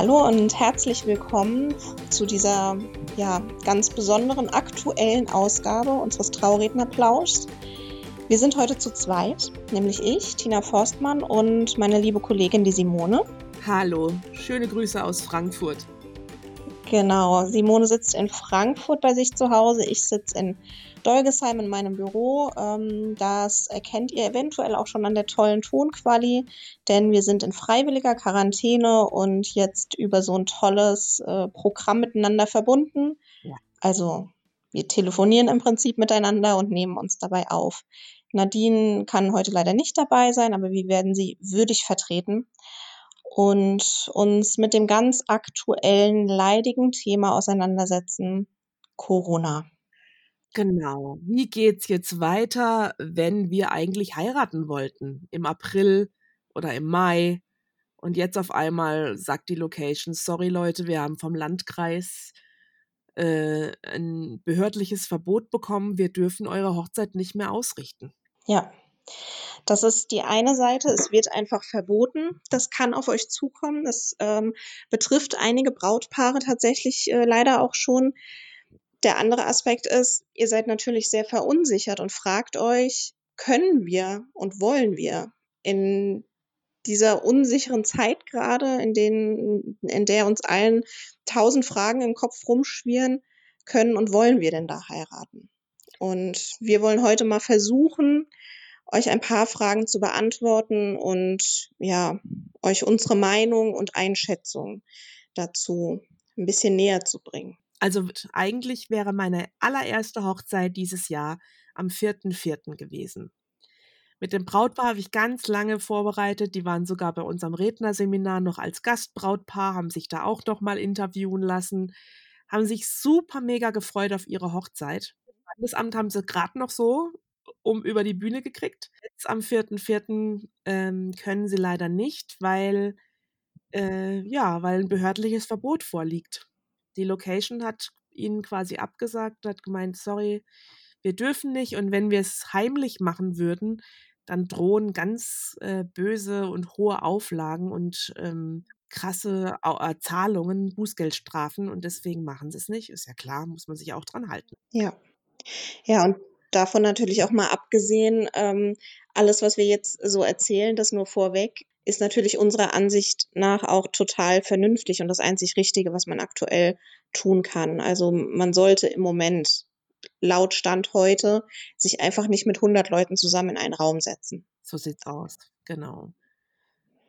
Hallo und herzlich willkommen zu dieser ja, ganz besonderen aktuellen Ausgabe unseres Traurednerplauschs. Wir sind heute zu zweit, nämlich ich, Tina Forstmann und meine liebe Kollegin, die Simone. Hallo, schöne Grüße aus Frankfurt. Genau, Simone sitzt in Frankfurt bei sich zu Hause, ich sitze in Dolgesheim in meinem Büro. Ähm, das erkennt ihr eventuell auch schon an der tollen Tonquali, denn wir sind in freiwilliger Quarantäne und jetzt über so ein tolles äh, Programm miteinander verbunden. Ja. Also wir telefonieren im Prinzip miteinander und nehmen uns dabei auf. Nadine kann heute leider nicht dabei sein, aber wir werden sie würdig vertreten und uns mit dem ganz aktuellen, leidigen Thema auseinandersetzen, Corona. Genau. Wie geht's jetzt weiter, wenn wir eigentlich heiraten wollten? Im April oder im Mai. Und jetzt auf einmal sagt die Location, sorry Leute, wir haben vom Landkreis äh, ein behördliches Verbot bekommen, wir dürfen eure Hochzeit nicht mehr ausrichten. Ja, das ist die eine Seite. Es wird einfach verboten. Das kann auf euch zukommen. Das ähm, betrifft einige Brautpaare tatsächlich äh, leider auch schon. Der andere Aspekt ist, ihr seid natürlich sehr verunsichert und fragt euch, können wir und wollen wir in dieser unsicheren Zeit gerade, in, in der uns allen tausend Fragen im Kopf rumschwirren, können und wollen wir denn da heiraten? Und wir wollen heute mal versuchen, euch ein paar Fragen zu beantworten und ja, euch unsere Meinung und Einschätzung dazu ein bisschen näher zu bringen. Also eigentlich wäre meine allererste Hochzeit dieses Jahr am 4.4. gewesen. Mit dem Brautpaar habe ich ganz lange vorbereitet. Die waren sogar bei unserem Rednerseminar noch als Gastbrautpaar, haben sich da auch noch mal interviewen lassen, haben sich super mega gefreut auf ihre Hochzeit. Das Amt haben sie gerade noch so um über die Bühne gekriegt. Jetzt am 4.4. Ähm, können sie leider nicht, weil, äh, ja, weil ein behördliches Verbot vorliegt. Die Location hat ihnen quasi abgesagt, hat gemeint, sorry, wir dürfen nicht und wenn wir es heimlich machen würden, dann drohen ganz äh, böse und hohe Auflagen und ähm, krasse äh, Zahlungen, Bußgeldstrafen und deswegen machen sie es nicht. Ist ja klar, muss man sich auch dran halten. Ja. Ja, und davon natürlich auch mal abgesehen, ähm, alles, was wir jetzt so erzählen, das nur vorweg, ist natürlich unserer Ansicht nach auch total vernünftig und das einzig Richtige, was man aktuell tun kann. Also man sollte im Moment laut Stand heute sich einfach nicht mit 100 Leuten zusammen in einen Raum setzen. So sieht's aus, genau.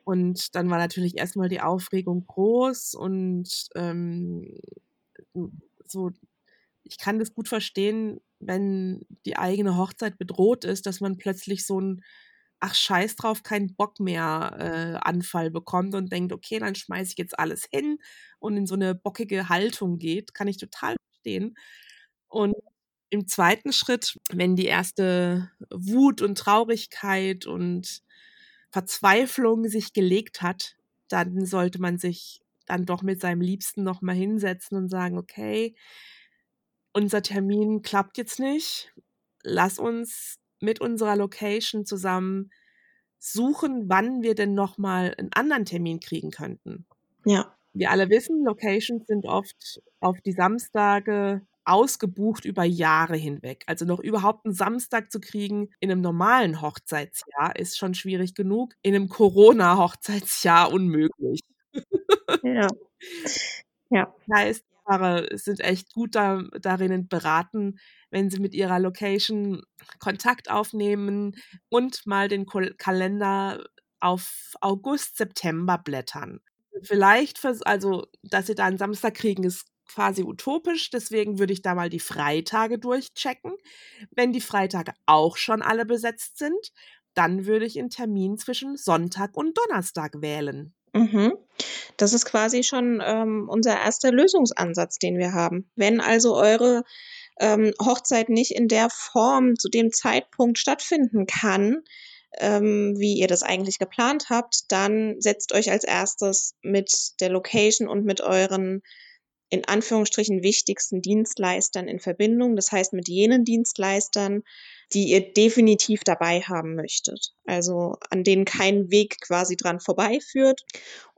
Und dann war natürlich erstmal die Aufregung groß und ähm, so, ich kann das gut verstehen, wenn die eigene Hochzeit bedroht ist, dass man plötzlich so ein ach scheiß drauf, keinen Bock mehr äh, Anfall bekommt und denkt, okay, dann schmeiße ich jetzt alles hin und in so eine bockige Haltung geht, kann ich total verstehen. Und im zweiten Schritt, wenn die erste Wut und Traurigkeit und Verzweiflung sich gelegt hat, dann sollte man sich dann doch mit seinem Liebsten nochmal hinsetzen und sagen, okay, unser Termin klappt jetzt nicht. Lass uns mit unserer Location zusammen suchen, wann wir denn nochmal einen anderen Termin kriegen könnten. Ja. Wir alle wissen, Locations sind oft auf die Samstage ausgebucht über Jahre hinweg. Also noch überhaupt einen Samstag zu kriegen in einem normalen Hochzeitsjahr ist schon schwierig genug. In einem Corona-Hochzeitsjahr unmöglich. Ja. Ja. Heißt, Paare sind echt gut da, darin beraten, wenn sie mit ihrer Location Kontakt aufnehmen und mal den Kalender auf August, September blättern. Vielleicht, für, also, dass sie da einen Samstag kriegen, ist quasi utopisch. Deswegen würde ich da mal die Freitage durchchecken. Wenn die Freitage auch schon alle besetzt sind, dann würde ich einen Termin zwischen Sonntag und Donnerstag wählen. Mhm. Das ist quasi schon ähm, unser erster Lösungsansatz, den wir haben. Wenn also eure ähm, Hochzeit nicht in der Form zu dem Zeitpunkt stattfinden kann, ähm, wie ihr das eigentlich geplant habt, dann setzt euch als erstes mit der Location und mit euren in Anführungsstrichen wichtigsten Dienstleistern in Verbindung. Das heißt mit jenen Dienstleistern, die ihr definitiv dabei haben möchtet. Also an denen kein Weg quasi dran vorbeiführt.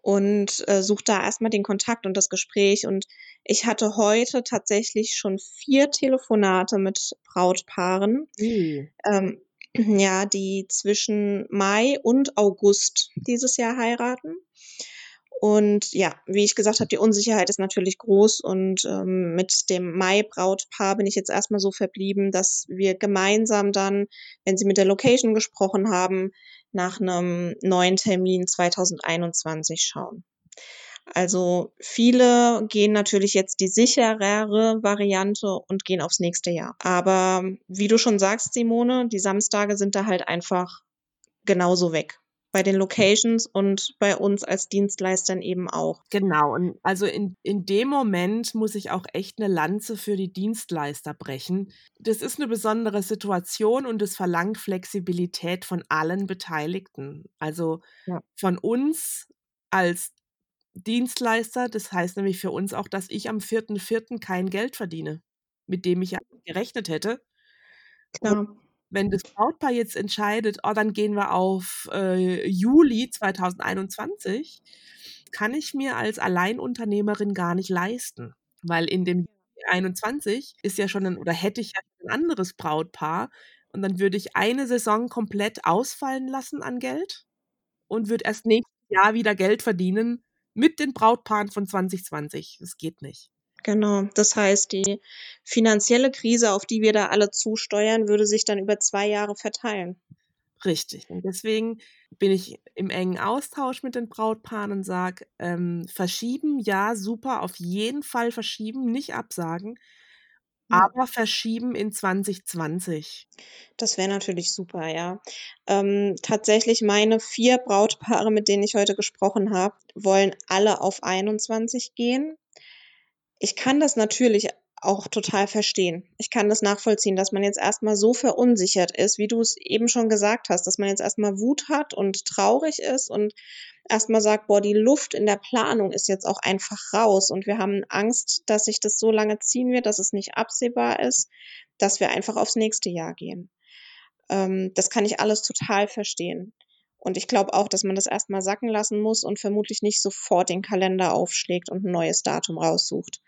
und äh, sucht da erstmal den Kontakt und das Gespräch. Und ich hatte heute tatsächlich schon vier Telefonate mit Brautpaaren, Uh. ähm, ja, die zwischen Mai und August dieses Jahr heiraten. Und ja, wie ich gesagt habe, die Unsicherheit ist natürlich groß. Und ähm, mit dem Mai-Brautpaar bin ich jetzt erstmal so verblieben, dass wir gemeinsam dann, wenn sie mit der Location gesprochen haben, nach einem neuen Termin 2021 schauen. Also viele gehen natürlich jetzt die sicherere Variante und gehen aufs nächste Jahr. Aber wie du schon sagst, Simone, die Samstage sind da halt einfach genauso weg bei den Locations und bei uns als Dienstleistern eben auch. Genau, und also in, in dem Moment muss ich auch echt eine Lanze für die Dienstleister brechen. Das ist eine besondere Situation und es verlangt Flexibilität von allen Beteiligten. Also Ja. von uns als Dienstleister, das heißt nämlich für uns auch, dass ich am 4.4. kein Geld verdiene, mit dem ich gerechnet hätte. Klar. Wenn das Brautpaar jetzt entscheidet, oh, dann gehen wir auf äh, Juli 2021, kann ich mir als Alleinunternehmerin gar nicht leisten, weil in dem Juli 21 ist ja schon ein, oder hätte ich ja ein anderes Brautpaar und dann würde ich eine Saison komplett ausfallen lassen an Geld und würde erst nächstes Jahr wieder Geld verdienen mit den Brautpaaren von 2020. Das geht nicht. Genau. Das heißt, die finanzielle Krise, auf die wir da alle zusteuern, würde sich dann über zwei Jahre verteilen. Richtig. Und deswegen bin ich im engen Austausch mit den Brautpaaren und sage, ähm, verschieben, ja, super, auf jeden Fall verschieben, nicht absagen, Ja. aber verschieben in 2020. Das wäre natürlich super, ja. Ähm, tatsächlich meine vier Brautpaare, mit denen ich heute gesprochen habe, wollen alle auf 21 gehen. Ich kann das natürlich auch total verstehen. Ich kann das nachvollziehen, dass man jetzt erstmal so verunsichert ist, wie du es eben schon gesagt hast, dass man jetzt erstmal Wut hat und traurig ist und erstmal sagt, boah, die Luft in der Planung ist jetzt auch einfach raus und wir haben Angst, dass sich das so lange ziehen wird, dass es nicht absehbar ist, dass wir einfach aufs nächste Jahr gehen. Ähm, das kann ich alles total verstehen. Und ich glaube auch, dass man das erstmal sacken lassen muss und vermutlich nicht sofort den Kalender aufschlägt und ein neues Datum raussucht.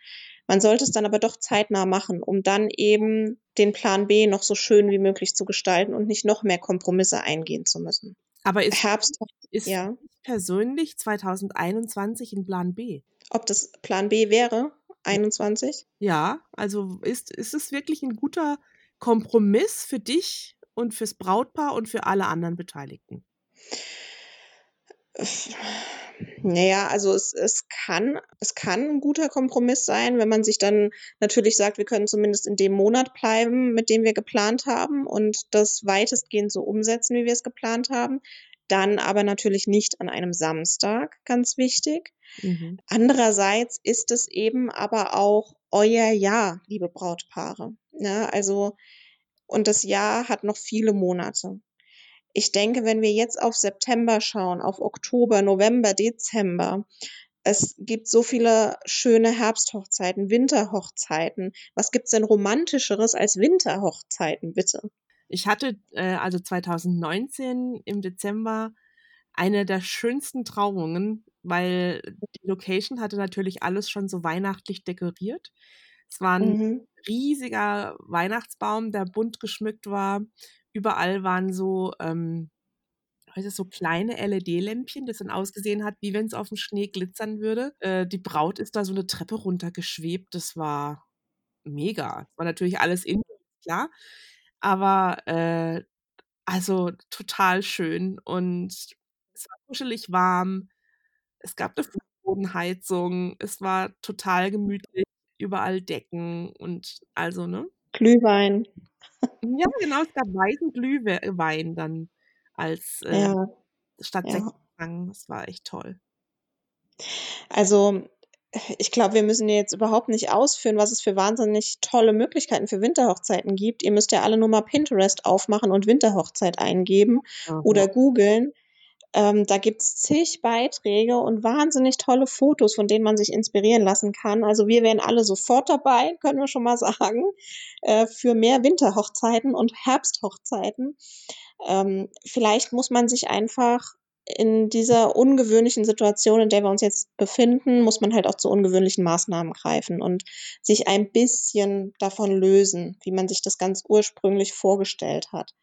Man sollte es dann aber doch zeitnah machen, um dann eben den Plan B noch so schön wie möglich zu gestalten und nicht noch mehr Kompromisse eingehen zu müssen. Aber ist, Herbst, ist ja. persönlich 2021 ein Plan B? Ob das Plan B wäre, 21? Ja, also ist, ist es wirklich ein guter Kompromiss für dich und fürs Brautpaar und für alle anderen Beteiligten? Naja, also es, es kann, es kann ein guter Kompromiss sein, wenn man sich dann natürlich sagt, wir können zumindest in dem Monat bleiben, mit dem wir geplant haben und das weitestgehend so umsetzen, wie wir es geplant haben. Dann aber natürlich nicht an einem Samstag, ganz wichtig. Mhm. Andererseits ist es eben aber auch euer Jahr, liebe Brautpaare. Ja, also, und das Jahr hat noch viele Monate. Ich denke, wenn wir jetzt auf September schauen, auf Oktober, November, Dezember, es gibt so viele schöne Herbsthochzeiten, Winterhochzeiten. Was gibt's denn romantischeres als Winterhochzeiten, bitte? Ich hatte äh, also 2019 im Dezember eine der schönsten Trauungen, weil die Location hatte natürlich alles schon so weihnachtlich dekoriert. Es war ein Mhm. riesiger Weihnachtsbaum, der bunt geschmückt war. Überall waren so, ähm, du, so kleine LED-Lämpchen, das dann ausgesehen hat, wie wenn es auf dem Schnee glitzern würde. Äh, die Braut ist da so eine Treppe runtergeschwebt. Das war mega. War natürlich alles in, klar. Aber äh, also total schön und es war kuschelig warm. Es gab eine Fußbodenheizung. Es war total gemütlich. Überall Decken und also, ne? Glühwein. Ja, genau, es gab weißen Glühwein dann als äh, Ja, statt ja. Sektempfang. Das war echt toll. Also, ich glaube, wir müssen jetzt überhaupt nicht ausführen, was es für wahnsinnig tolle Möglichkeiten für Winterhochzeiten gibt. Ihr müsst ja alle nur mal Pinterest aufmachen und Winterhochzeit eingeben Aha. oder googeln. Ähm, da gibt's zig Beiträge und wahnsinnig tolle Fotos, von denen man sich inspirieren lassen kann. Also wir wären alle sofort dabei, können wir schon mal sagen, äh, für mehr Winterhochzeiten und Herbsthochzeiten. Ähm, vielleicht muss man sich einfach in dieser ungewöhnlichen Situation, in der wir uns jetzt befinden, muss man halt auch zu ungewöhnlichen Maßnahmen greifen und sich ein bisschen davon lösen, wie man sich das ganz ursprünglich vorgestellt hat.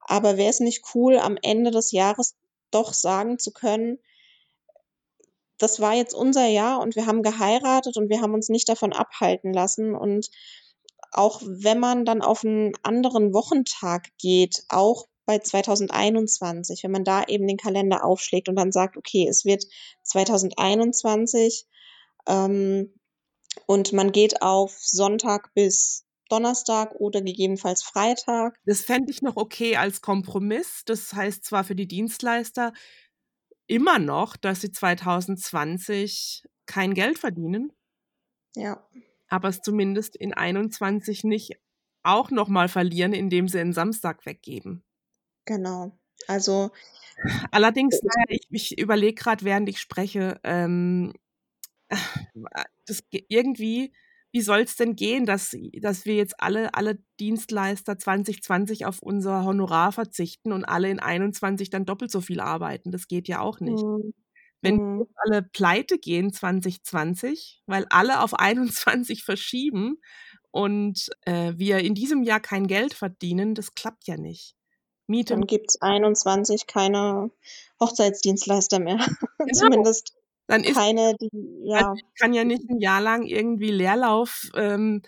Aber wäre es nicht cool, am Ende des Jahres doch sagen zu können, das war jetzt unser Jahr und wir haben geheiratet und wir haben uns nicht davon abhalten lassen. Und auch wenn man dann auf einen anderen Wochentag geht, auch bei 2021, wenn man da eben den Kalender aufschlägt und dann sagt, okay, es wird 2021 ähm, und man geht auf Sonntag bis Donnerstag oder gegebenenfalls Freitag. Das fände ich noch okay als Kompromiss. Das heißt zwar für die Dienstleister immer noch, dass sie 2020 kein Geld verdienen. Ja. Aber es zumindest in 21 nicht auch nochmal verlieren, indem sie einen Samstag weggeben. Genau. Also. Allerdings, ich, ich überlege gerade, während ich spreche, ähm, das irgendwie, wie soll es denn gehen, dass, dass wir jetzt alle, alle Dienstleister 2020 auf unser Honorar verzichten und alle in 21 dann doppelt so viel arbeiten? Das geht ja auch nicht. Mhm. Wenn mhm. alle pleite gehen 2020, weil alle auf 21 verschieben und äh, wir in diesem Jahr kein Geld verdienen, das klappt ja nicht. Miete. Dann gibt es 21 keine Hochzeitsdienstleister mehr. Genau. Zumindest dann ist keine, die, ja. Also ich kann ja nicht ein Jahr lang irgendwie Leerlauf ähm,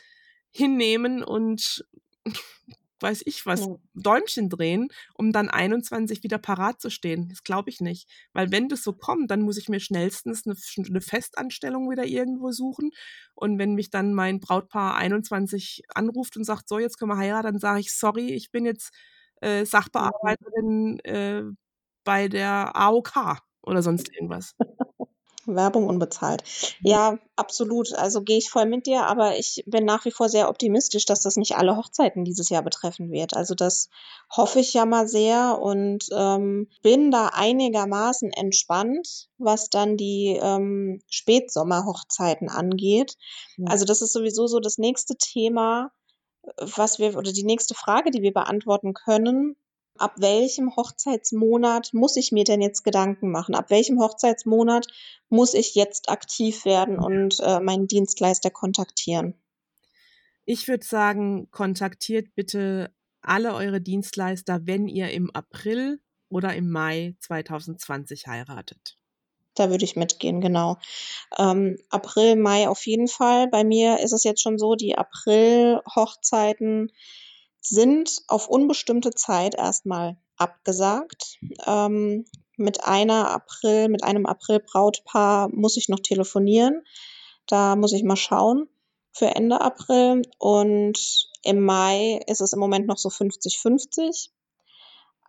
hinnehmen und weiß ich was, ja. Däumchen drehen, um dann 21 wieder parat zu stehen. Das glaube ich nicht. Weil wenn das so kommt, dann muss ich mir schnellstens eine, eine, Festanstellung wieder irgendwo suchen. Und wenn mich dann mein Brautpaar 21 anruft und sagt, so, jetzt können wir heiraten, dann sage ich, sorry, ich bin jetzt äh, Sachbearbeiterin äh, bei der AOK oder sonst irgendwas. Werbung unbezahlt. Ja, absolut. Also gehe ich voll mit dir, aber ich bin nach wie vor sehr optimistisch, dass das nicht alle Hochzeiten dieses Jahr betreffen wird. Also das hoffe ich ja mal sehr und ähm, bin da einigermaßen entspannt, was dann die ähm, Spätsommerhochzeiten angeht. Ja. Also das ist sowieso so das nächste Thema, was wir oder die nächste Frage, die wir beantworten können, ab welchem Hochzeitsmonat muss ich mir denn jetzt Gedanken machen? Ab welchem Hochzeitsmonat muss ich jetzt aktiv werden und äh, meinen Dienstleister kontaktieren? Ich würde sagen, kontaktiert bitte alle eure Dienstleister, wenn ihr im April oder im Mai 2020 heiratet. Da würde ich mitgehen, genau. Ähm, April, Mai auf jeden Fall. Bei mir ist es jetzt schon so, die April-Hochzeiten sind auf unbestimmte Zeit erstmal abgesagt. Ähm, mit einer April, mit einem April-Brautpaar muss ich noch telefonieren. Da muss ich mal schauen für Ende April. Und im Mai ist es im Moment noch so 50-50.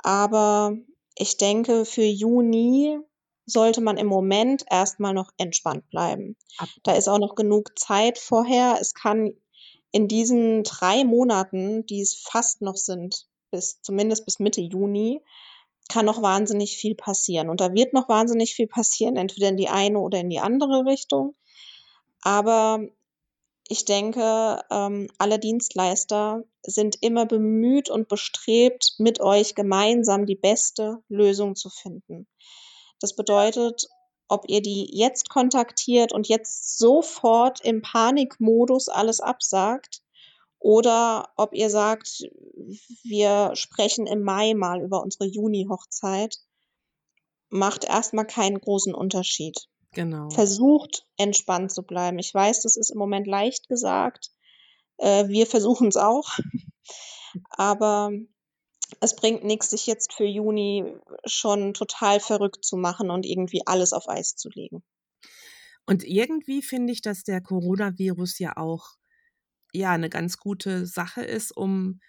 Aber ich denke, für Juni sollte man im Moment erstmal noch entspannt bleiben. Da ist auch noch genug Zeit vorher. Es kann in diesen drei Monaten, die es fast noch sind, bis zumindest bis Mitte Juni, kann noch wahnsinnig viel passieren. Und da wird noch wahnsinnig viel passieren, entweder in die eine oder in die andere Richtung. Aber ich denke, ähm, alle Dienstleister sind immer bemüht und bestrebt, mit euch gemeinsam die beste Lösung zu finden. Das bedeutet, ob ihr die jetzt kontaktiert und jetzt sofort im Panikmodus alles absagt oder ob ihr sagt, wir sprechen im Mai mal über unsere Juni-Hochzeit, macht erstmal keinen großen Unterschied. Genau. Versucht entspannt zu bleiben. Ich weiß, das ist im Moment leicht gesagt. Äh, wir versuchen es auch. Aber es bringt nichts, sich jetzt für Juni schon total verrückt zu machen und irgendwie alles auf Eis zu legen. Und irgendwie finde ich, dass der Coronavirus ja auch ja eine ganz gute Sache ist, um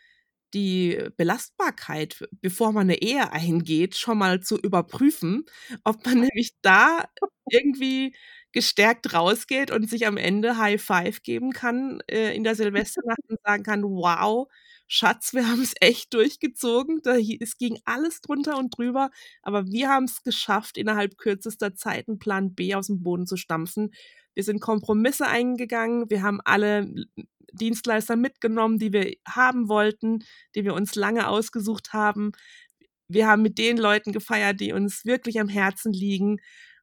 die Belastbarkeit, bevor man eine Ehe eingeht, schon mal zu überprüfen, ob man nämlich da irgendwie gestärkt rausgeht und sich am Ende High Five geben kann äh, in der Silvesternacht und sagen kann, wow, Schatz, wir haben es echt durchgezogen. Da, es ging alles drunter und drüber, aber wir haben es geschafft, innerhalb kürzester Zeit einen Plan B aus dem Boden zu stampfen. Wir sind Kompromisse eingegangen, wir haben alle Dienstleister mitgenommen, die wir haben wollten, die wir uns lange ausgesucht haben. wir haben mit den Leuten gefeiert, die uns wirklich am Herzen liegen.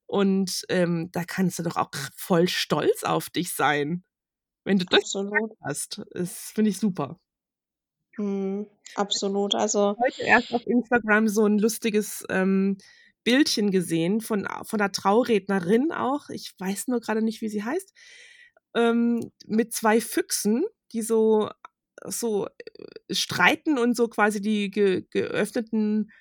Und ähm, da kannst du doch auch voll stolz auf dich sein, wenn du das hast. Das finde ich super. Mhm, absolut. Also Heute erst auf Instagram so ein lustiges ähm, Bildchen gesehen von, von einer Traurednerin auch. Ich weiß nur gerade nicht, wie sie heißt. Ähm, mit zwei Füchsen, die so, so äh, streiten und so quasi die ge geöffneten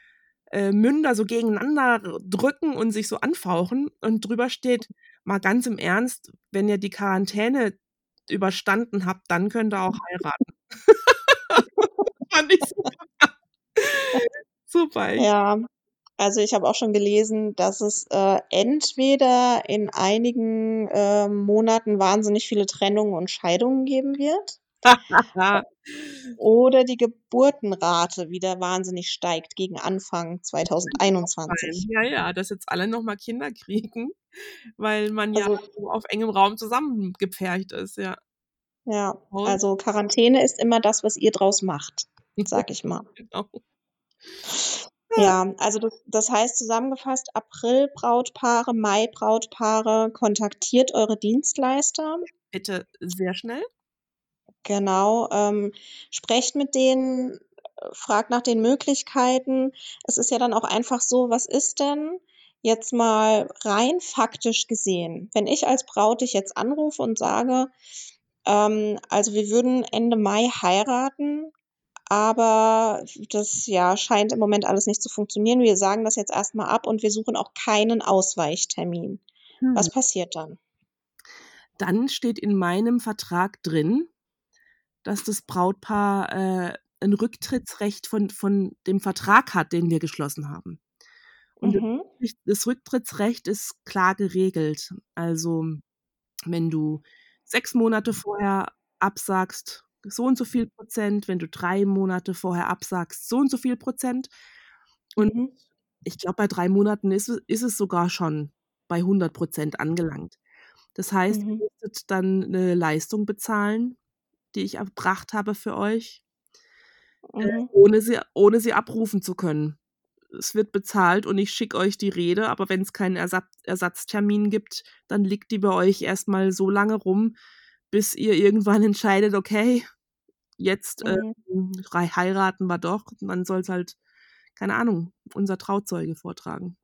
äh, Münder so gegeneinander drücken und sich so anfauchen. Und drüber steht, mal ganz im Ernst, wenn ihr die Quarantäne überstanden habt, dann könnt ihr auch heiraten. Fand ich super. super. Ja, also ich habe auch schon gelesen, dass es äh, entweder in einigen äh, Monaten wahnsinnig viele Trennungen und Scheidungen geben wird. oder die Geburtenrate wieder wahnsinnig steigt gegen Anfang 2021. Ja, ja, dass jetzt alle nochmal Kinder kriegen, weil man also, ja so auf engem Raum zusammengepfercht ist, ja. Ja, also Quarantäne ist immer das, was ihr draus macht, sag ich mal. genau. Ja, also das, das heißt zusammengefasst, April Brautpaare, Mai Brautpaare, kontaktiert eure Dienstleister. Bitte sehr schnell. Genau, ähm, sprecht mit denen, fragt nach den Möglichkeiten. Es ist ja dann auch einfach so, was ist denn jetzt mal rein faktisch gesehen, wenn ich als Braut dich jetzt anrufe und sage, ähm, also wir würden Ende Mai heiraten, aber das ja scheint im Moment alles nicht zu funktionieren. Wir sagen das jetzt erstmal ab und wir suchen auch keinen Ausweichtermin. Hm. Was passiert dann? Dann steht in meinem Vertrag drin, dass das Brautpaar äh, ein Rücktrittsrecht von, von dem Vertrag hat, den wir geschlossen haben. Und mhm. das Rücktrittsrecht ist klar geregelt. Also wenn du sechs Monate vorher absagst, so und so viel Prozent, wenn du drei Monate vorher absagst, so und so viel Prozent. Und mhm. ich glaube, bei drei Monaten ist, ist es sogar schon bei 100 Prozent angelangt. Das heißt, mhm. ihr müsstet dann eine Leistung bezahlen, die ich erbracht habe für euch, äh, mhm. äh, ohne, sie, ohne sie abrufen zu können. Es wird bezahlt und ich schicke euch die Rede, aber wenn es keinen Ersatz, Ersatztermin gibt, dann liegt die bei euch erstmal so lange rum, bis ihr irgendwann entscheidet, okay, jetzt äh, mhm. heiraten wir doch, man soll es halt, keine Ahnung, unser Trauzeuge vortragen.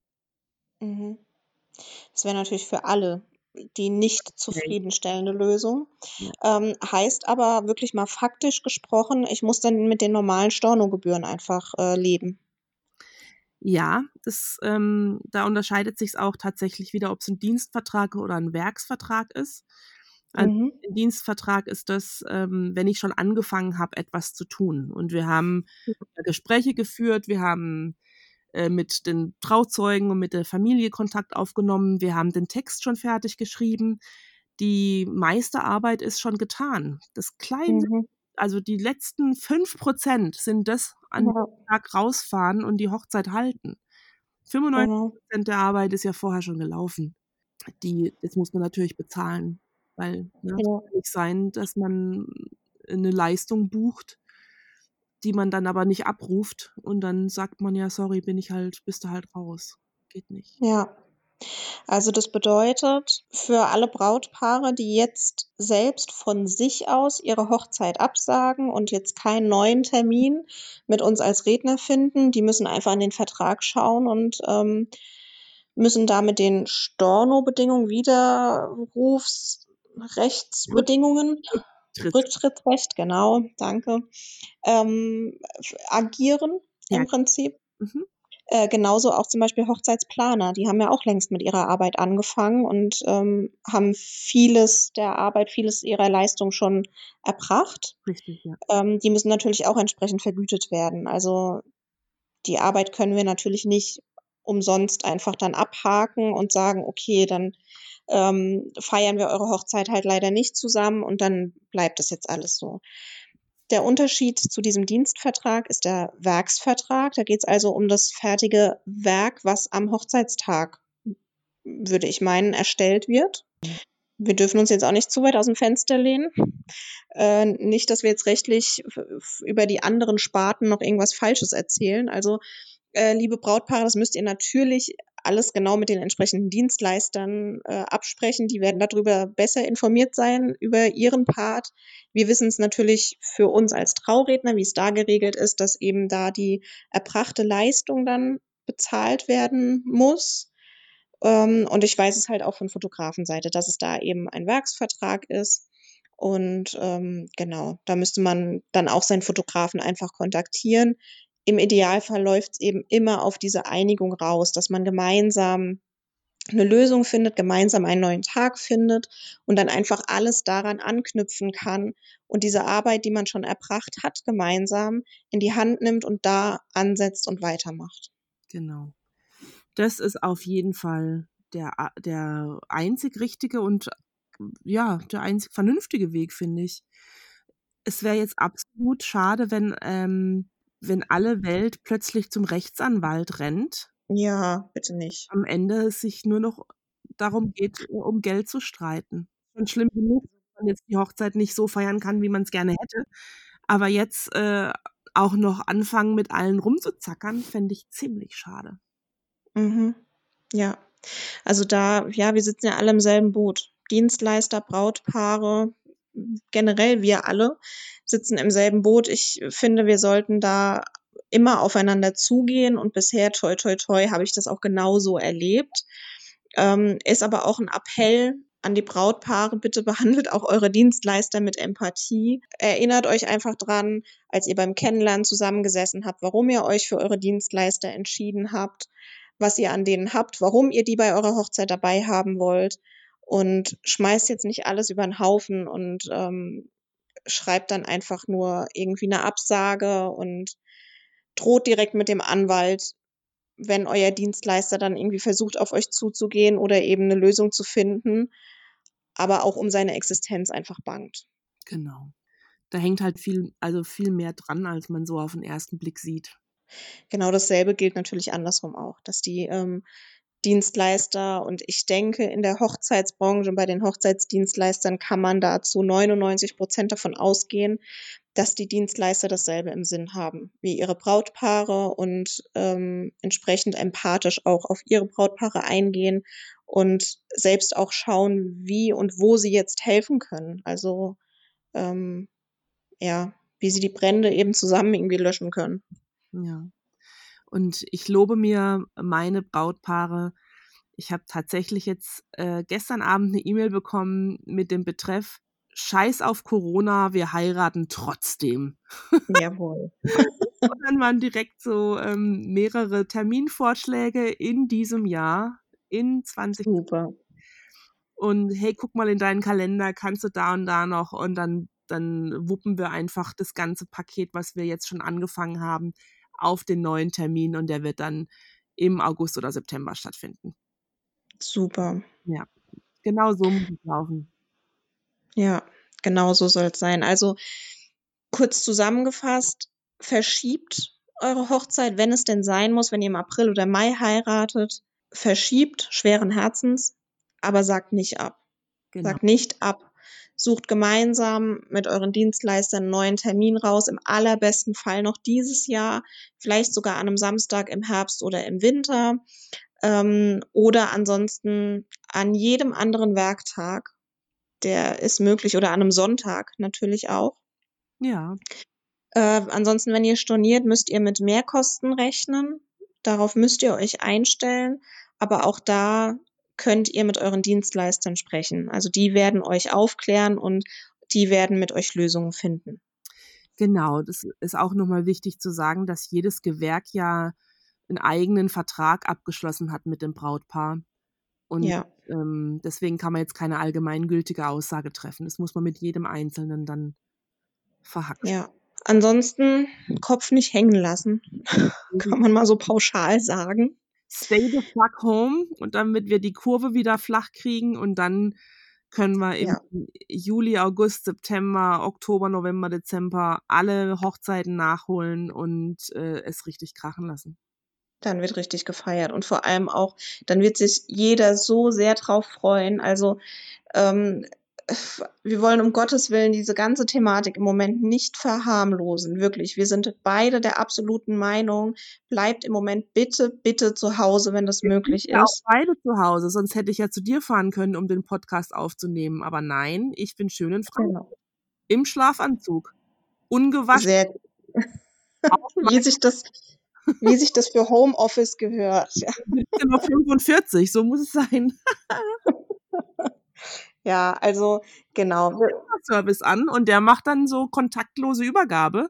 Mhm. Das wäre natürlich für alle die nicht zufriedenstellende Lösung. Ähm, heißt aber wirklich mal faktisch gesprochen, ich muss dann mit den normalen Stornogebühren einfach äh, leben. Ja, das, ähm, da unterscheidet sich auch tatsächlich wieder, ob es ein Dienstvertrag oder ein Werksvertrag ist. Ein mhm. Dienstvertrag ist das, ähm, wenn ich schon angefangen habe, etwas zu tun. Und wir haben mhm. Gespräche geführt, wir haben äh, mit den Trauzeugen und mit der Familie Kontakt aufgenommen. Wir haben den Text schon fertig geschrieben. Die meiste Arbeit ist schon getan. Das kleine, mhm. Also die letzten fünf Prozent sind das an ja. dem Tag rausfahren und die Hochzeit halten. 95 genau. Prozent der Arbeit ist ja vorher schon gelaufen. Die, das muss man natürlich bezahlen, weil ne, ja. kann nicht sein, dass man eine Leistung bucht, die man dann aber nicht abruft und dann sagt man ja, sorry, bin ich halt, bist du halt raus. Geht nicht. Ja. Also das bedeutet für alle Brautpaare, die jetzt selbst von sich aus ihre Hochzeit absagen und jetzt keinen neuen Termin mit uns als Redner finden, die müssen einfach in den Vertrag schauen und ähm, müssen da mit den Storno-Bedingungen, Widerrufsrechtsbedingungen Rücktritt. Rücktrittsrecht, genau, danke, ähm, agieren ja. im Prinzip. Mhm. Äh, genauso auch zum Beispiel Hochzeitsplaner, die haben ja auch längst mit ihrer Arbeit angefangen und ähm, haben vieles der Arbeit, vieles ihrer Leistung schon erbracht. Richtig, ja. Ähm, die müssen natürlich auch entsprechend vergütet werden. Also die Arbeit können wir natürlich nicht umsonst einfach dann abhaken und sagen, okay, dann ähm, feiern wir eure Hochzeit halt leider nicht zusammen und dann bleibt das jetzt alles so. Der Unterschied zu diesem Dienstvertrag ist der Werksvertrag. Da geht es also um das fertige Werk, was am Hochzeitstag, würde ich meinen, erstellt wird. Wir dürfen uns jetzt auch nicht zu weit aus dem Fenster lehnen. Äh, nicht, dass wir jetzt rechtlich über die anderen Sparten noch irgendwas Falsches erzählen. Also äh, liebe Brautpaare, das müsst ihr natürlich alles genau mit den entsprechenden Dienstleistern äh, absprechen. Die werden darüber besser informiert sein, über ihren Part. Wir wissen es natürlich für uns als Trauredner, wie es da geregelt ist, dass eben da die erbrachte Leistung dann bezahlt werden muss. Ähm, und ich weiß es halt auch von Fotografenseite, dass es da eben ein Werksvertrag ist. Und ähm, genau, da müsste man dann auch seinen Fotografen einfach kontaktieren. Im Idealfall läuft es eben immer auf diese Einigung raus, dass man gemeinsam eine Lösung findet, gemeinsam einen neuen Tag findet und dann einfach alles daran anknüpfen kann und diese Arbeit, die man schon erbracht hat, gemeinsam in die Hand nimmt und da ansetzt und weitermacht. Genau. Das ist auf jeden Fall der, der einzig richtige und ja, der einzig vernünftige Weg, finde ich. Es wäre jetzt absolut schade, wenn, ähm, wenn alle Welt plötzlich zum Rechtsanwalt rennt. Ja, bitte nicht. Am Ende es sich nur noch darum geht, um Geld zu streiten. Und schlimm genug, dass man jetzt die Hochzeit nicht so feiern kann, wie man es gerne hätte. Aber jetzt äh, auch noch anfangen, mit allen rumzuzackern, fände ich ziemlich schade. Mhm. Ja. Also da, ja, wir sitzen ja alle im selben Boot. Dienstleister, Brautpaare, generell wir alle sitzen im selben Boot. Ich finde, wir sollten da immer aufeinander zugehen und bisher, toi, toi, toi, habe ich das auch genauso erlebt. Ähm, ist aber auch ein Appell an die Brautpaare, bitte behandelt auch eure Dienstleister mit Empathie. Erinnert euch einfach dran, als ihr beim Kennenlernen zusammengesessen habt, warum ihr euch für eure Dienstleister entschieden habt was ihr an denen habt, warum ihr die bei eurer Hochzeit dabei haben wollt und schmeißt jetzt nicht alles über den Haufen und ähm, schreibt dann einfach nur irgendwie eine Absage und droht direkt mit dem Anwalt, wenn euer Dienstleister dann irgendwie versucht, auf euch zuzugehen oder eben eine Lösung zu finden, aber auch um seine Existenz einfach bangt. Genau. Da hängt halt viel, also viel mehr dran, als man so auf den ersten Blick sieht. Genau dasselbe gilt natürlich andersrum auch, dass die ähm, Dienstleister und ich denke, in der Hochzeitsbranche und bei den Hochzeitsdienstleistern kann man da zu 99 Prozent davon ausgehen, dass die Dienstleister dasselbe im Sinn haben wie ihre Brautpaare und ähm, entsprechend empathisch auch auf ihre Brautpaare eingehen und selbst auch schauen, wie und wo sie jetzt helfen können. Also ähm, ja, wie sie die Brände eben zusammen irgendwie löschen können. Ja. Und ich lobe mir meine Brautpaare. Ich habe tatsächlich jetzt äh, gestern Abend eine E-Mail bekommen mit dem Betreff Scheiß auf Corona, wir heiraten trotzdem. Jawohl. Und dann waren direkt so ähm, mehrere Terminvorschläge in diesem Jahr, in 20. Super. Und hey, guck mal in deinen Kalender, kannst du da und da noch und dann, dann wuppen wir einfach das ganze Paket, was wir jetzt schon angefangen haben, auf den neuen Termin und der wird dann im August oder September stattfinden. Super. Ja, genau so muss es laufen. Ja, genau so soll es sein. Also kurz zusammengefasst, verschiebt eure Hochzeit, wenn es denn sein muss, wenn ihr im April oder Mai heiratet, verschiebt schweren Herzens, aber sagt nicht ab. Genau. Sagt nicht ab sucht gemeinsam mit euren Dienstleistern einen neuen Termin raus, im allerbesten Fall noch dieses Jahr, vielleicht sogar an einem Samstag im Herbst oder im Winter ähm, oder ansonsten an jedem anderen Werktag, der ist möglich oder an einem Sonntag natürlich auch. Ja. Äh, ansonsten, wenn ihr storniert, müsst ihr mit Mehrkosten rechnen. Darauf müsst ihr euch einstellen. Aber auch da könnt ihr mit euren Dienstleistern sprechen. Also die werden euch aufklären und die werden mit euch Lösungen finden. Genau, das ist auch nochmal wichtig zu sagen, dass jedes Gewerk ja einen eigenen Vertrag abgeschlossen hat mit dem Brautpaar. Und ja. ähm, deswegen kann man jetzt keine allgemeingültige Aussage treffen. Das muss man mit jedem Einzelnen dann verhacken. Ja. Ansonsten Kopf nicht hängen lassen, kann man mal so pauschal sagen stay the fuck home und damit wir die Kurve wieder flach kriegen und dann können wir im ja. Juli, August, September, Oktober, November, Dezember alle Hochzeiten nachholen und äh, es richtig krachen lassen. Dann wird richtig gefeiert und vor allem auch, dann wird sich jeder so sehr drauf freuen. Also ähm, wir wollen um Gottes Willen diese ganze Thematik im Moment nicht verharmlosen. Wirklich. Wir sind beide der absoluten Meinung, bleibt im Moment bitte, bitte zu Hause, wenn das Wir möglich sind ja auch ist. beide zu Hause, sonst hätte ich ja zu dir fahren können, um den Podcast aufzunehmen. Aber nein, ich bin schön in Frankfurt. Genau. Im Schlafanzug. Ungewaschen. Sehr gut. Wie sich das, wie sich das für Homeoffice gehört. Ja. 17.45 Uhr, so muss es sein. Ja, also genau. Service an und der macht dann so kontaktlose Übergabe.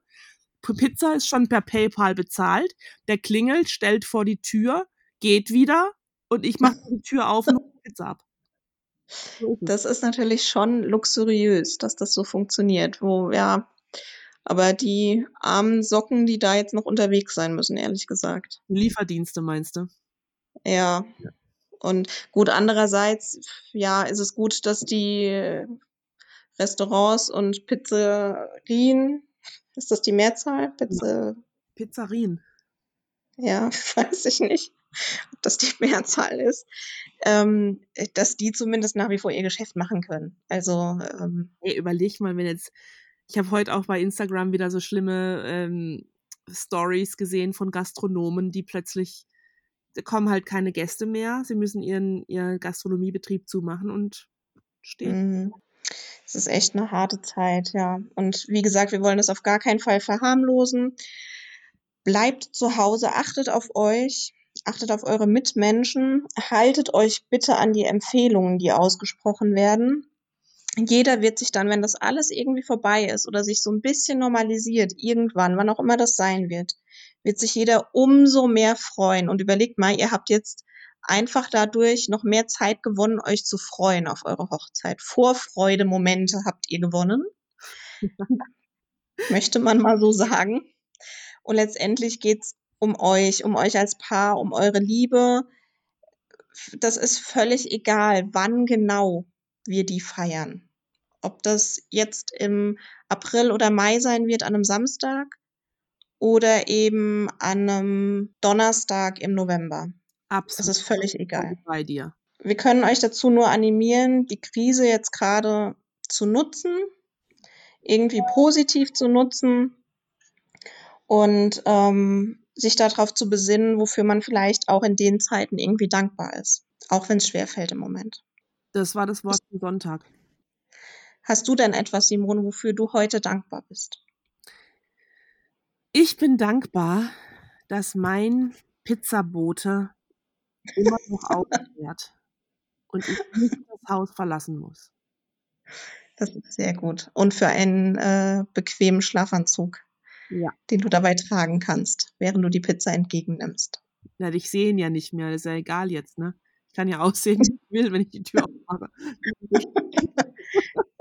Pizza ist schon per PayPal bezahlt. Der klingelt, stellt vor die Tür, geht wieder und ich mache die Tür auf und hole Pizza ab. Das ist natürlich schon luxuriös, dass das so funktioniert. Wo, ja, aber die armen Socken, die da jetzt noch unterwegs sein müssen, ehrlich gesagt. Lieferdienste meinst du? Ja. Und gut, andererseits, ja, ist es gut, dass die Restaurants und Pizzerien, ist das die Mehrzahl? Pizza, Pizzerien. ja, weiß ich nicht, ob das die Mehrzahl ist, ähm, dass die zumindest nach wie vor ihr Geschäft machen können. Also, ähm, Ey, überleg mal, wenn jetzt, ich habe heute auch bei Instagram wieder so schlimme ähm, Stories gesehen von Gastronomen, die plötzlich, kommen halt keine Gäste mehr, sie müssen ihren, ihren Gastronomiebetrieb zumachen und stehen. Mhm. Es ist echt eine harte Zeit, ja. Und wie gesagt, wir wollen das auf gar keinen Fall verharmlosen. Bleibt zu Hause, achtet auf euch, achtet auf eure Mitmenschen, haltet euch bitte an die Empfehlungen, die ausgesprochen werden. Jeder wird sich dann, wenn das alles irgendwie vorbei ist oder sich so ein bisschen normalisiert, irgendwann, wann auch immer das sein wird, wird sich jeder umso mehr freuen. Und überlegt mal, ihr habt jetzt einfach dadurch noch mehr Zeit gewonnen, euch zu freuen auf eure Hochzeit. Vorfreude-Momente habt ihr gewonnen. Möchte man mal so sagen. Und letztendlich geht's um euch, um euch als Paar, um eure Liebe. Das ist völlig egal, wann genau wir die feiern. Ob das jetzt im April oder Mai sein wird, an einem Samstag oder eben an einem Donnerstag im November. Das Absolut ist völlig egal. bei dir. Wir können euch dazu nur animieren, die Krise jetzt gerade zu nutzen, irgendwie positiv zu nutzen und ähm, sich darauf zu besinnen, wofür man vielleicht auch in den Zeiten irgendwie dankbar ist, auch wenn es schwer fällt im Moment. Das war das Wort zum Sonntag. Hast du denn etwas, Simone, wofür du heute dankbar bist? Ich bin dankbar, dass mein Pizzabote immer noch aufklärt und ich nicht das Haus verlassen muss. Das ist sehr gut. Und für einen äh, bequemen Schlafanzug, Ja. den du dabei tragen kannst, während du die Pizza entgegennimmst. Na, ich sehe ihn ja nicht mehr, das ist ja egal jetzt, ne? Ich kann ja aussehen, wie ich will, wenn ich die Tür aufmache.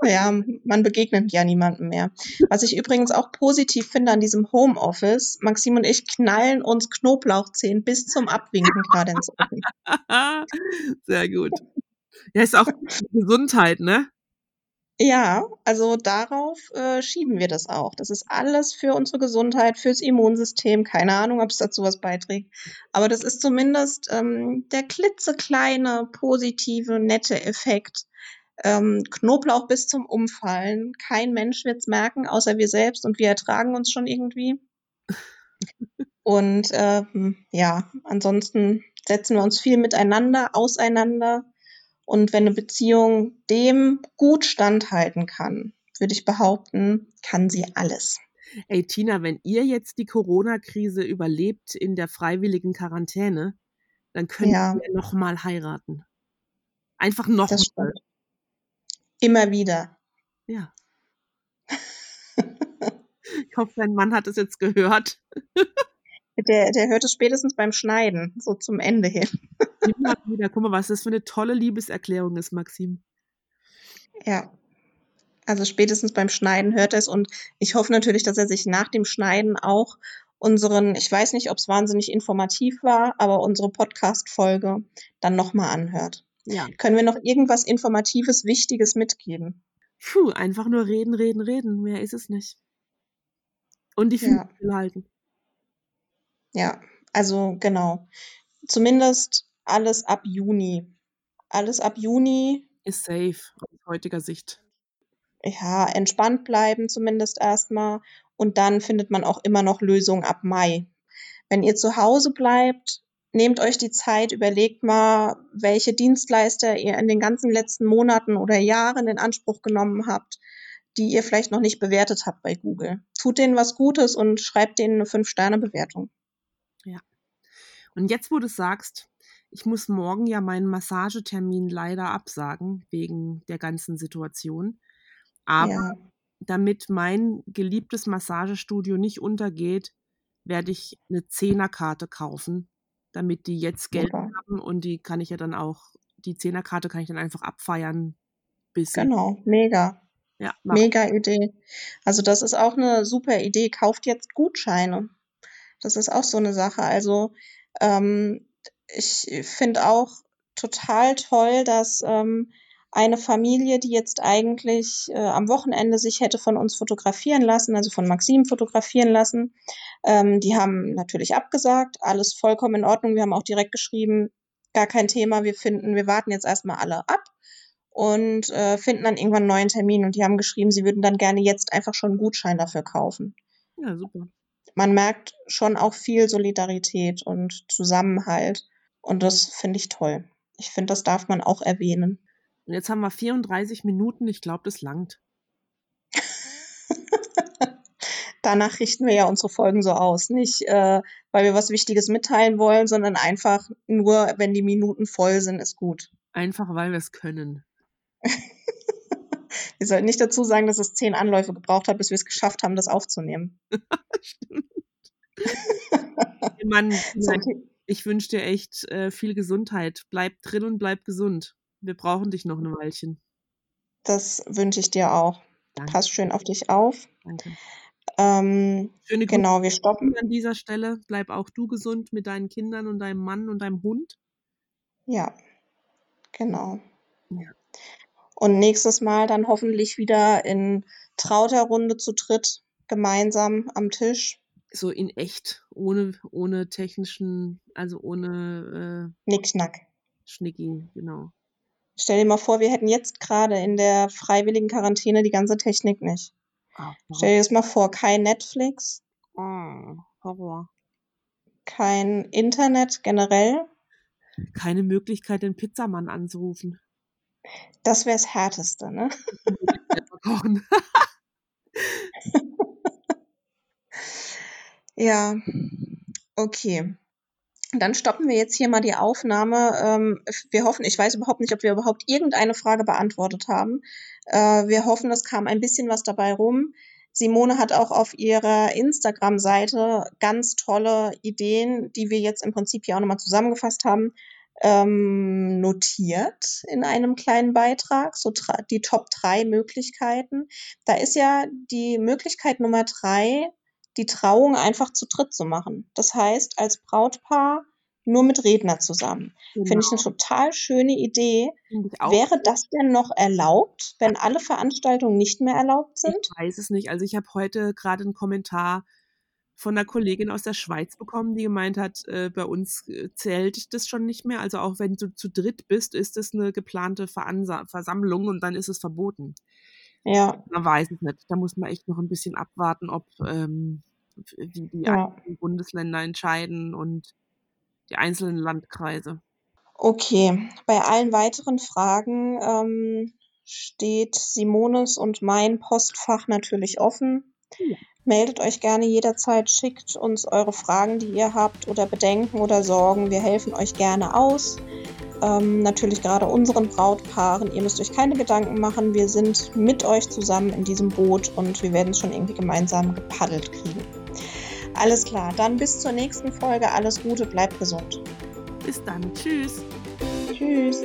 Ja, man begegnet ja niemandem mehr. Was ich übrigens auch positiv finde an diesem Homeoffice, Maxim und ich knallen uns Knoblauchzehen bis zum Abwinken gerade ins Ofen. Sehr gut. Ja, ist auch Gesundheit, ne? Ja, also darauf äh, schieben wir das auch. Das ist alles für unsere Gesundheit, fürs Immunsystem. Keine Ahnung, ob es dazu was beiträgt. Aber das ist zumindest ähm, der klitzekleine, positive, nette Effekt. Ähm, Knoblauch bis zum Umfallen. Kein Mensch wird's merken, außer wir selbst und wir ertragen uns schon irgendwie. Und ähm, ja, ansonsten setzen wir uns viel miteinander, auseinander. Und wenn eine Beziehung dem gut standhalten kann, würde ich behaupten, kann sie alles. Ey, Tina, wenn ihr jetzt die Corona-Krise überlebt in der freiwilligen Quarantäne, dann könnt Ja. ihr nochmal heiraten. Einfach nochmal. Immer wieder. Ja. Ich hoffe, dein Mann hat es jetzt gehört. Der, der hört es spätestens beim Schneiden, so zum Ende hin. Immer wieder. Guck mal, was das für eine tolle Liebeserklärung ist, Maxim. Ja. Also spätestens beim Schneiden hört er es und ich hoffe natürlich, dass er sich nach dem Schneiden auch unseren, ich weiß nicht, ob es wahnsinnig informativ war, aber unsere Podcast-Folge dann nochmal anhört. Ja. Können wir noch irgendwas Informatives, Wichtiges mitgeben? Puh, einfach nur reden, reden, reden. Mehr ist es nicht. Und die Ja. Füße halten. Ja, also genau. Zumindest alles ab Juni. Alles ab Juni Ist safe. heutiger Sicht. Ja, entspannt bleiben zumindest erstmal und dann findet man auch immer noch Lösungen ab Mai. Wenn ihr zu Hause bleibt, nehmt euch die Zeit, überlegt mal, welche Dienstleister ihr in den ganzen letzten Monaten oder Jahren in Anspruch genommen habt, die ihr vielleicht noch nicht bewertet habt bei Google. Tut denen was Gutes und schreibt denen eine 5-Sterne-Bewertung. Und jetzt, wo du sagst, ich muss morgen ja meinen Massagetermin leider absagen, wegen der ganzen Situation. Aber ja. damit mein geliebtes Massagestudio nicht untergeht, werde ich eine Zehnerkarte kaufen, damit die jetzt Geld Super. haben und die kann ich ja dann auch, die Zehnerkarte kann ich dann einfach abfeiern. Bis genau, mega. Ja, mega Idee. Also das ist auch eine super Idee. Kauft jetzt Gutscheine. Das ist auch so eine Sache. Also ähm, ich finde auch total toll, dass ähm, eine Familie, die jetzt eigentlich äh, am Wochenende sich hätte von uns fotografieren lassen, also von Maxim fotografieren lassen, ähm, die haben natürlich abgesagt, alles vollkommen in Ordnung. Wir haben auch direkt geschrieben, gar kein Thema, wir finden, wir warten jetzt erstmal alle ab und äh, finden dann irgendwann einen neuen Termin und die haben geschrieben, sie würden dann gerne jetzt einfach schon einen Gutschein dafür kaufen. Ja, super. Man merkt schon auch viel Solidarität und Zusammenhalt und das finde ich toll. Ich finde, das darf man auch erwähnen. Und jetzt haben wir 34 Minuten. Ich glaube, das langt. Danach richten wir ja unsere Folgen so aus. Nicht, äh, weil wir was Wichtiges mitteilen wollen, sondern einfach nur, wenn die Minuten voll sind, ist gut. Einfach, weil wir es können. wir sollten nicht dazu sagen, dass es zehn Anläufe gebraucht hat, bis wir es geschafft haben, das aufzunehmen. Stimmt. Mann, so, ich wünsche dir echt äh, viel Gesundheit. Bleib drin und bleib gesund. Wir brauchen dich noch ein Weilchen. Das wünsche ich dir auch. Danke. Pass schön auf dich auf. Danke. Ähm, Schöne Grüße genau, wir stoppen an dieser Stelle. Bleib auch du gesund mit deinen Kindern und deinem Mann und deinem Hund. Ja, genau. Ja. Und nächstes Mal dann hoffentlich wieder in trauter Runde zu dritt gemeinsam am Tisch. So in echt, ohne, ohne technischen, also ohne äh, Nickschnack. Schnicki, genau. Stell dir mal vor, wir hätten jetzt gerade in der freiwilligen Quarantäne die ganze Technik nicht. Oh, Stell dir das mal vor, kein Netflix. Oh, Horror. Kein Internet generell. Keine Möglichkeit, den Pizzamann anzurufen. Das wäre das Härteste, ne? ja, okay. Dann stoppen wir jetzt hier mal die Aufnahme. Ähm, wir hoffen, ich weiß überhaupt nicht, ob wir überhaupt irgendeine Frage beantwortet haben. Äh, wir hoffen, es kam ein bisschen was dabei rum. Simone hat auch auf ihrer Instagram-Seite ganz tolle Ideen, die wir jetzt im Prinzip hier auch nochmal zusammengefasst haben, ähm, notiert in einem kleinen Beitrag, so die Top 3 Möglichkeiten. Da ist ja die Möglichkeit Nummer drei, die Trauung einfach zu dritt zu machen. Das heißt, als Brautpaar nur mit Redner zusammen. Genau. Finde ich eine total schöne Idee. Wäre das denn noch erlaubt, wenn alle Veranstaltungen nicht mehr erlaubt sind? Ich weiß es nicht. Also ich habe heute gerade einen Kommentar von einer Kollegin aus der Schweiz bekommen, die gemeint hat, äh, bei uns äh, zählt das schon nicht mehr. Also auch wenn du zu dritt bist, ist das eine geplante Veransa Versammlung und dann ist es verboten. Ja. Man weiß es nicht. Da muss man echt noch ein bisschen abwarten, ob ähm, die, die ja. Bundesländer entscheiden und die einzelnen Landkreise. Okay, bei allen weiteren Fragen ähm, steht Simones und mein Postfach natürlich offen. Ja. Meldet euch gerne jederzeit, schickt uns eure Fragen, die ihr habt oder Bedenken oder Sorgen. Wir helfen euch gerne aus. Ähm, natürlich gerade unseren Brautpaaren. Ihr müsst euch keine Gedanken machen. Wir sind mit euch zusammen in diesem Boot und wir werden es schon irgendwie gemeinsam gepaddelt kriegen. Alles klar, dann bis zur nächsten Folge. Alles Gute, bleibt gesund. Bis dann. Tschüss. Tschüss.